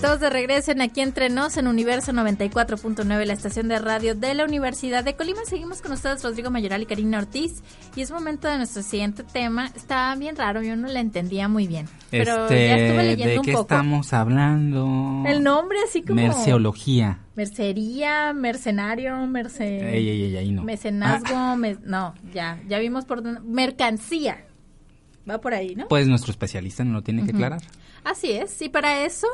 Estamos de regreso en Aquí Entre Nos en Universo 94.9, la estación de radio de la Universidad de Colima. Seguimos con ustedes, Rodrigo Mayoral y Karina Ortiz. Y es momento de nuestro siguiente tema. Está bien raro, yo no la entendía muy bien. Pero Este, ya estuve leyendo ¿De un qué poco. estamos hablando? El nombre así como... Merceología. Mercería, mercenario, merce... Ey, ey, ey, ahí no. Mecenazgo, Ah, me- no, ya, ya vimos por dónde. Mercancía. Va por ahí, ¿no? pues nuestro especialista no lo tiene que aclarar. Así es, y para eso,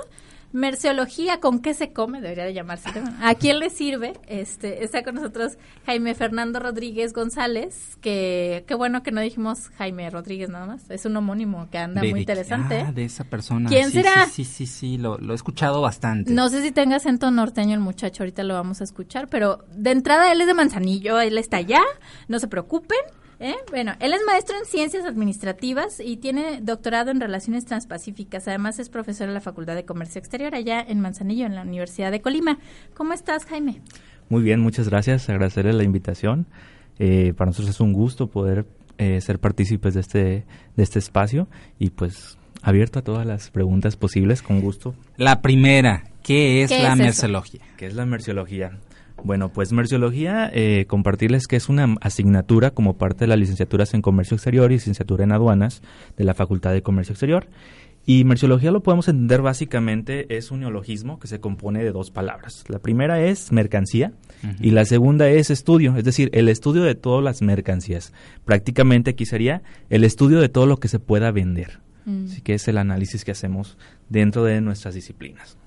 merceología, ¿con qué se come? Debería de llamarse. ¿A quién le sirve? Este, está con nosotros Jaime Fernando Rodríguez González, que qué bueno que no dijimos Jaime Rodríguez nada más, es un homónimo que anda De- muy interesante. ah, de esa persona. ¿Quién Sí, será? Sí, sí, sí, sí, lo, lo he escuchado bastante. No sé si tenga acento norteño el muchacho, ahorita lo vamos a escuchar, pero de entrada él es de Manzanillo, él está allá, no se preocupen. ¿Eh? Bueno, él es maestro en ciencias administrativas y tiene doctorado en relaciones transpacíficas. Además es profesor en la Facultad de Comercio Exterior allá en Manzanillo, en la Universidad de Colima. ¿Cómo estás, Jaime? Muy bien, muchas gracias. Agradecerle la invitación. Eh, para nosotros es un gusto poder eh, ser partícipes de este, de este espacio y pues abierto a todas las preguntas posibles, con gusto. La primera, ¿qué es ¿Qué la es eso? merceología? ¿Qué es la merciología? Bueno, pues merciología, eh, compartirles que es una asignatura como parte de las licenciaturas en Comercio Exterior y licenciatura en Aduanas de la Facultad de Comercio Exterior. Y merciología lo podemos entender básicamente, es un neologismo que se compone de dos palabras. La primera es mercancía y la segunda es estudio, es decir, el estudio de todas las mercancías. Prácticamente aquí sería el estudio de todo lo que se pueda vender. Mm. Así que es el análisis que hacemos dentro de nuestras disciplinas.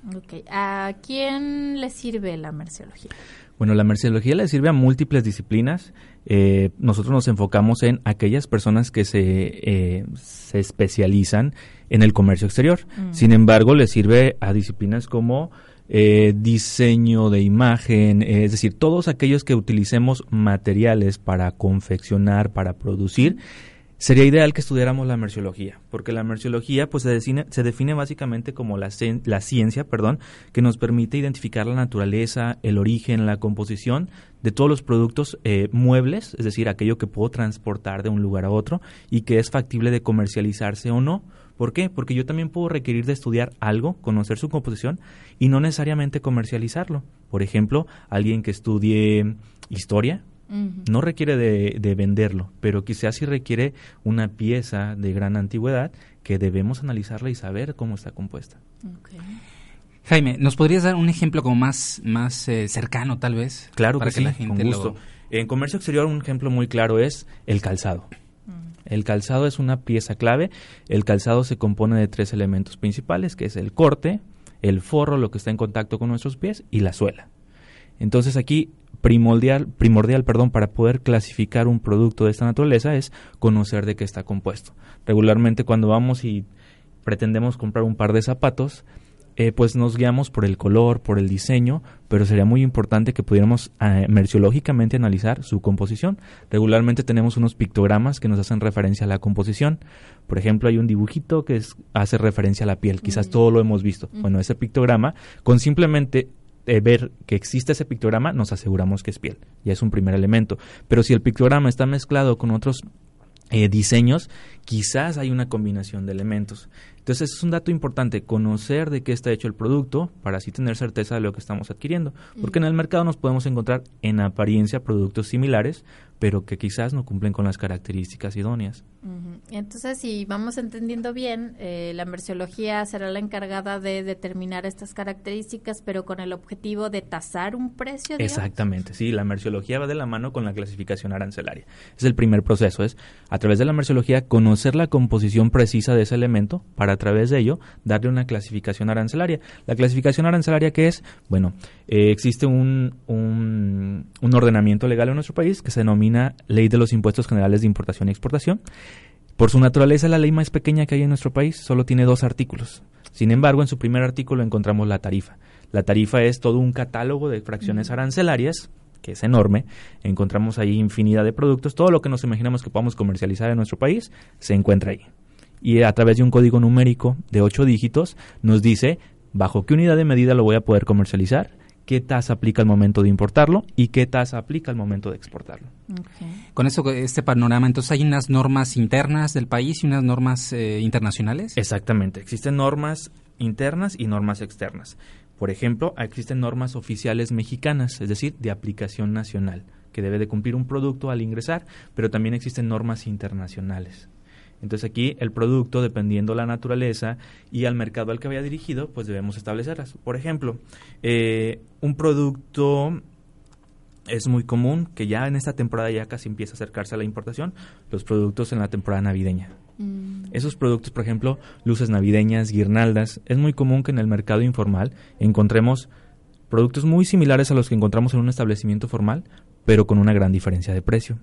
¿a quién le sirve la merceología? Bueno, la merceología le sirve a múltiples disciplinas. Eh, nosotros nos enfocamos en aquellas personas que se, eh, se especializan en el comercio exterior. Mm. Sin embargo, le sirve a disciplinas como eh, diseño de imagen, eh, es decir, todos aquellos que utilicemos materiales para confeccionar, para producir. Sería ideal que estudiáramos la merciología, porque la merciología pues se define, se define básicamente como la, la ciencia, perdón, que nos permite identificar la naturaleza, el origen, la composición de todos los productos eh, muebles, es decir, aquello que puedo transportar de un lugar a otro y que es factible de comercializarse o no. ¿Por qué? Porque yo también puedo requerir de estudiar algo, conocer su composición y no necesariamente comercializarlo. Por ejemplo, alguien que estudie historia, No requiere de, de venderlo, pero quizás sí requiere una pieza de gran antigüedad que debemos analizarla y saber cómo está compuesta. Jaime, ¿nos podrías dar un ejemplo como más, más eh, cercano tal vez? Claro Para que, sí, la gente con lo-. En comercio exterior un ejemplo muy claro es el calzado. El calzado es una pieza clave. El calzado se compone de tres elementos principales, que es el corte, el forro, lo que está en contacto con nuestros pies, y la suela. Entonces aquí primordial, primordial perdón, para poder clasificar un producto de esta naturaleza es conocer de qué está compuesto. Regularmente cuando vamos y pretendemos comprar un par de zapatos, eh, pues nos guiamos por el color, por el diseño, pero sería muy importante que pudiéramos eh, merciológicamente analizar su composición. Regularmente tenemos unos pictogramas que nos hacen referencia a la composición. Por ejemplo, hay un dibujito que es- hace referencia a la piel, quizás todo lo hemos visto. Bueno, ese pictograma, con simplemente eh, ver que existe ese pictograma, nos aseguramos que es piel. Ya es un primer elemento. Pero si el pictograma está mezclado con otros eh, diseños, quizás hay una combinación de elementos. Entonces es un dato importante conocer de qué está hecho el producto para así tener certeza de lo que estamos adquiriendo. Porque en el mercado nos podemos encontrar en apariencia productos similares, pero que quizás no cumplen con las características idóneas. Entonces, si vamos entendiendo bien, eh, la merciología será la encargada de determinar estas características, pero con el objetivo de tasar un precio. Exactamente, sí, la merciología va de la mano con la clasificación arancelaria. Es el primer proceso, es a través de la merciología conocer la composición precisa de ese elemento para a través de ello darle una clasificación arancelaria. La clasificación arancelaria que es, bueno, eh, existe un, un, un ordenamiento legal en nuestro país que se denomina Ley de los Impuestos Generales de Importación y Exportación por su naturaleza, la ley más pequeña que hay en nuestro país solo tiene dos artículos. Sin embargo, en su primer artículo encontramos la tarifa. La tarifa es todo un catálogo de fracciones arancelarias, que es enorme. Encontramos ahí infinidad de productos. Todo lo que nos imaginamos que podamos comercializar en nuestro país se encuentra ahí. Y a través de un código numérico de ocho dígitos nos dice bajo qué unidad de medida lo voy a poder comercializar qué tasa aplica al momento de importarlo y qué tasa aplica al momento de exportarlo. Con eso, este panorama, entonces hay unas normas internas del país y unas normas eh, internacionales. Exactamente, existen normas internas y normas externas. Por ejemplo, existen normas oficiales mexicanas, es decir, de aplicación nacional, que debe de cumplir un producto al ingresar, pero también existen normas internacionales. Entonces aquí el producto, dependiendo la naturaleza y al mercado al que vaya dirigido, pues debemos establecerlas. Por ejemplo, eh, un producto es muy común que ya en esta temporada ya casi empieza a acercarse a la importación, los productos en la temporada navideña. Mm. Esos productos, por ejemplo, luces navideñas, guirnaldas, es muy común que en el mercado informal encontremos productos muy similares a los que encontramos en un establecimiento formal, pero con una gran diferencia de precio.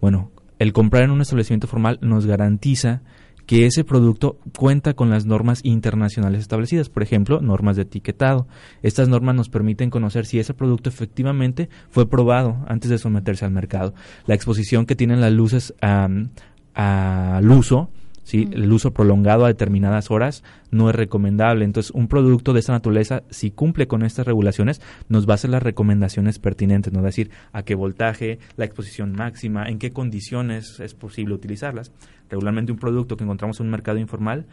Bueno, el comprar en un establecimiento formal nos garantiza que ese producto cuenta con las normas internacionales establecidas, por ejemplo, normas de etiquetado. Estas normas nos permiten conocer si ese producto efectivamente fue probado antes de someterse al mercado. La exposición que tienen las luces al uso ¿sí? El uso prolongado a determinadas horas no es recomendable. Entonces, un producto de esta naturaleza, si cumple con estas regulaciones, nos va a hacer las recomendaciones pertinentes, nos va a decir a qué voltaje, la exposición máxima, en qué condiciones es posible utilizarlas. Regularmente un producto que encontramos en un mercado informal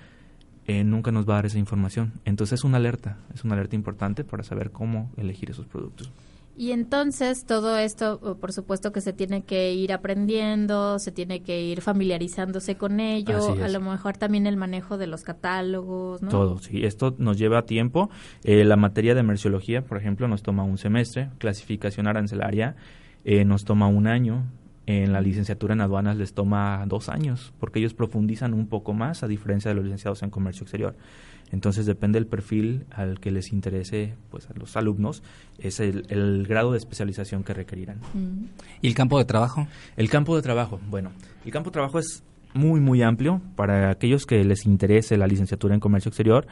eh, nunca nos va a dar esa información. Entonces es una alerta, es una alerta importante para saber cómo elegir esos productos. Y entonces todo esto, por supuesto que se tiene que ir aprendiendo, se tiene que ir familiarizándose con ello, a lo mejor también el manejo de los catálogos, ¿no? Todo, sí, esto nos lleva tiempo. Eh, la materia de merciología, por ejemplo, nos toma un semestre, clasificación arancelaria eh, nos toma un año, en la licenciatura en aduanas les toma dos años, porque ellos profundizan un poco más, a diferencia de los licenciados en comercio exterior. Entonces depende del perfil al que les interese pues a los alumnos, es el, grado de especialización que requerirán. Mm. ¿Y el campo de trabajo? El campo de trabajo, bueno, el campo de trabajo es muy muy amplio para aquellos que les interese la licenciatura en comercio exterior.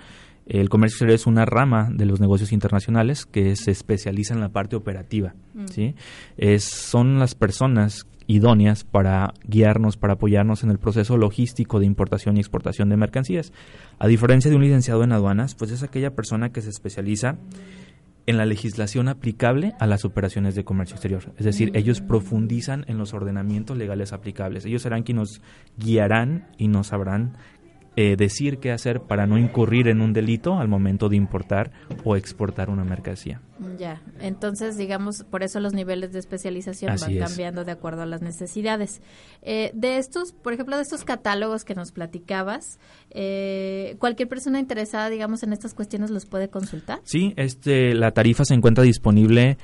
El comercio exterior es una rama de los negocios internacionales que se especializa en la parte operativa. Mm. ¿sí? Es, son las personas idóneas para guiarnos, para apoyarnos en el proceso logístico de importación y exportación de mercancías. A diferencia de un licenciado en aduanas, pues es aquella persona que se especializa en la legislación aplicable a las operaciones de comercio exterior. Es decir, ellos profundizan en los ordenamientos legales aplicables. Ellos serán quienes nos guiarán y nos sabrán eh, decir qué hacer para no incurrir en un delito al momento de importar o exportar una mercancía. Ya, entonces digamos, por eso los niveles de especialización van cambiando de acuerdo a las necesidades. Eh, de estos, por ejemplo, de estos catálogos que nos platicabas, eh, cualquier persona interesada, digamos, en estas cuestiones los puede consultar. Sí, este, la tarifa se encuentra disponible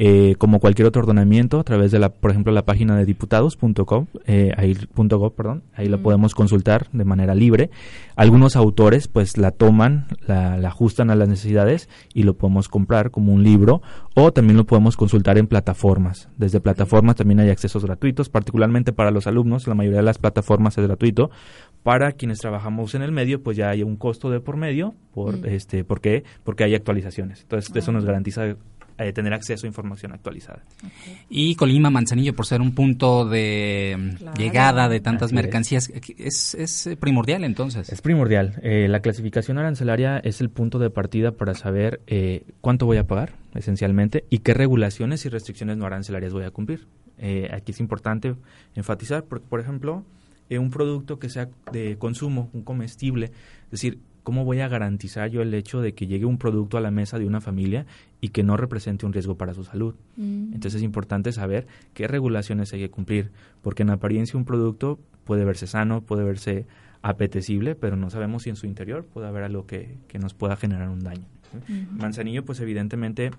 eh, como cualquier otro ordenamiento a través de la, por ejemplo, la página de diputados.gov, eh, ahí, ahí ahí la podemos consultar de manera libre. Algunos autores pues la toman, la, ajustan a las necesidades y lo podemos comprar como un libro o también lo podemos consultar en plataformas. Desde plataformas también hay accesos gratuitos, particularmente para los alumnos, la mayoría de las plataformas es gratuito. Para quienes trabajamos en el medio, pues ya hay un costo de por medio, por este, ¿por qué? Porque hay actualizaciones. Entonces, eso nos garantiza eh, tener acceso a información actualizada. Y Colima, Manzanillo, por ser un punto de llegada de tantas mercancías, es. Es, primordial entonces. Es primordial. Eh, la clasificación arancelaria es el punto de partida para saber eh, cuánto voy a pagar, esencialmente, y qué regulaciones y restricciones no arancelarias voy a cumplir. aquí es importante enfatizar, porque, por ejemplo, un producto que sea de consumo, un comestible, es decir, ¿cómo voy a garantizar yo el hecho de que llegue un producto a la mesa de una familia y que no represente un riesgo para su salud? Mm. Entonces es importante saber qué regulaciones hay que cumplir, porque en apariencia un producto puede verse sano, puede verse apetecible, pero no sabemos si en su interior puede haber algo que, que nos pueda generar un daño. Manzanillo, pues evidentemente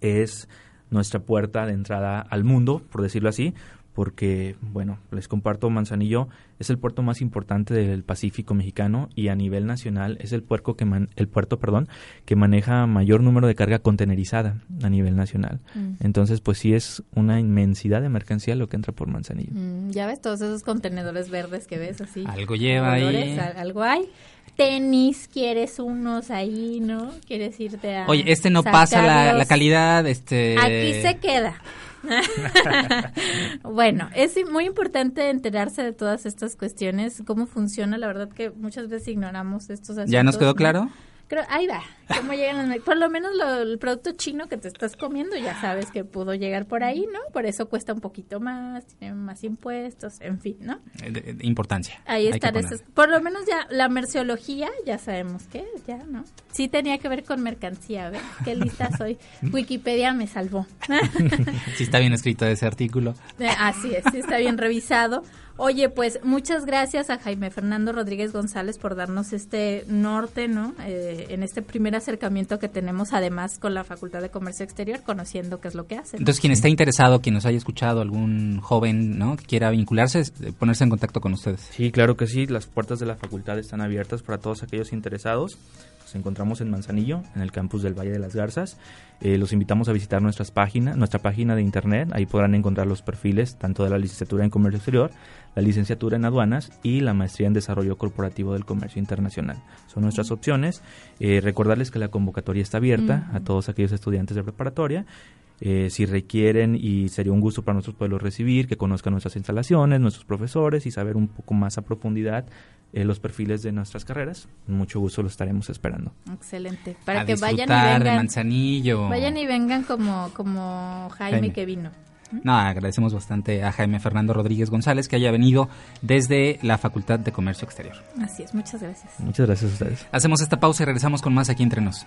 es nuestra puerta de entrada al mundo, por decirlo así, porque, bueno, les comparto, Manzanillo es el puerto más importante del Pacífico mexicano y a nivel nacional es el, puerto que el puerto perdón, que maneja mayor número de carga contenerizada a nivel nacional. Mm. Entonces, pues sí es una inmensidad de mercancía lo que entra por Manzanillo. Mm, ya ves todos esos contenedores verdes que ves así. Algo lleva ahí. Algo hay tenis, quieres unos ahí, ¿no? Quieres irte a. Oye, este no pasa la, la, calidad, este. Aquí se queda. bueno, es muy importante enterarse de todas estas cuestiones, cómo funciona. La verdad que muchas veces ignoramos estos asuntos. ¿Ya nos quedó claro? Creo, ahí va, cómo llegan los, por lo menos el producto chino que te estás comiendo ya sabes que pudo llegar por ahí, ¿no? Por eso cuesta un poquito más, tiene más impuestos, en fin, ¿no? De, importancia. Ahí está, por lo menos ya la merciología ya sabemos que ya, ¿no? Sí tenía que ver con mercancía, ¿ves? Qué lista soy. Wikipedia me salvó. sí está bien escrito ese artículo. Eh, así es, sí está bien revisado. Oye, pues muchas gracias a Jaime Fernando Rodríguez González por darnos este norte, ¿no? Eh, en este primer acercamiento que tenemos, además con la Facultad de Comercio Exterior, conociendo qué es lo que hacen. Entonces, quien está interesado, quien nos haya escuchado, algún joven, ¿no? Que quiera vincularse, eh, ponerse en contacto con ustedes. Sí, claro que sí. Las puertas de la facultad están abiertas para todos aquellos interesados. Nos encontramos en Manzanillo, en el campus del Valle de las Garzas. Eh, los invitamos a visitar nuestras páginas, nuestra página de internet. Ahí podrán encontrar los perfiles tanto de la licenciatura en Comercio Exterior, la licenciatura en Aduanas y la maestría en Desarrollo Corporativo del Comercio Internacional. Son nuestras opciones. Eh, recordarles que la convocatoria está abierta a todos aquellos estudiantes de preparatoria. Eh, si requieren y sería un gusto para nosotros poderlos recibir, que conozcan nuestras instalaciones, nuestros profesores y saber un poco más a profundidad eh, los perfiles de nuestras carreras. Mucho gusto los estaremos esperando. Excelente. Para que vayan y vengan. de Manzanillo. Vayan y vengan como, como Jaime, que vino. No, agradecemos bastante a Jaime Fernando Rodríguez González que haya venido desde la Facultad de Comercio Exterior. Así es, muchas gracias. Muchas gracias a ustedes. Hacemos esta pausa y regresamos con más aquí entre nos.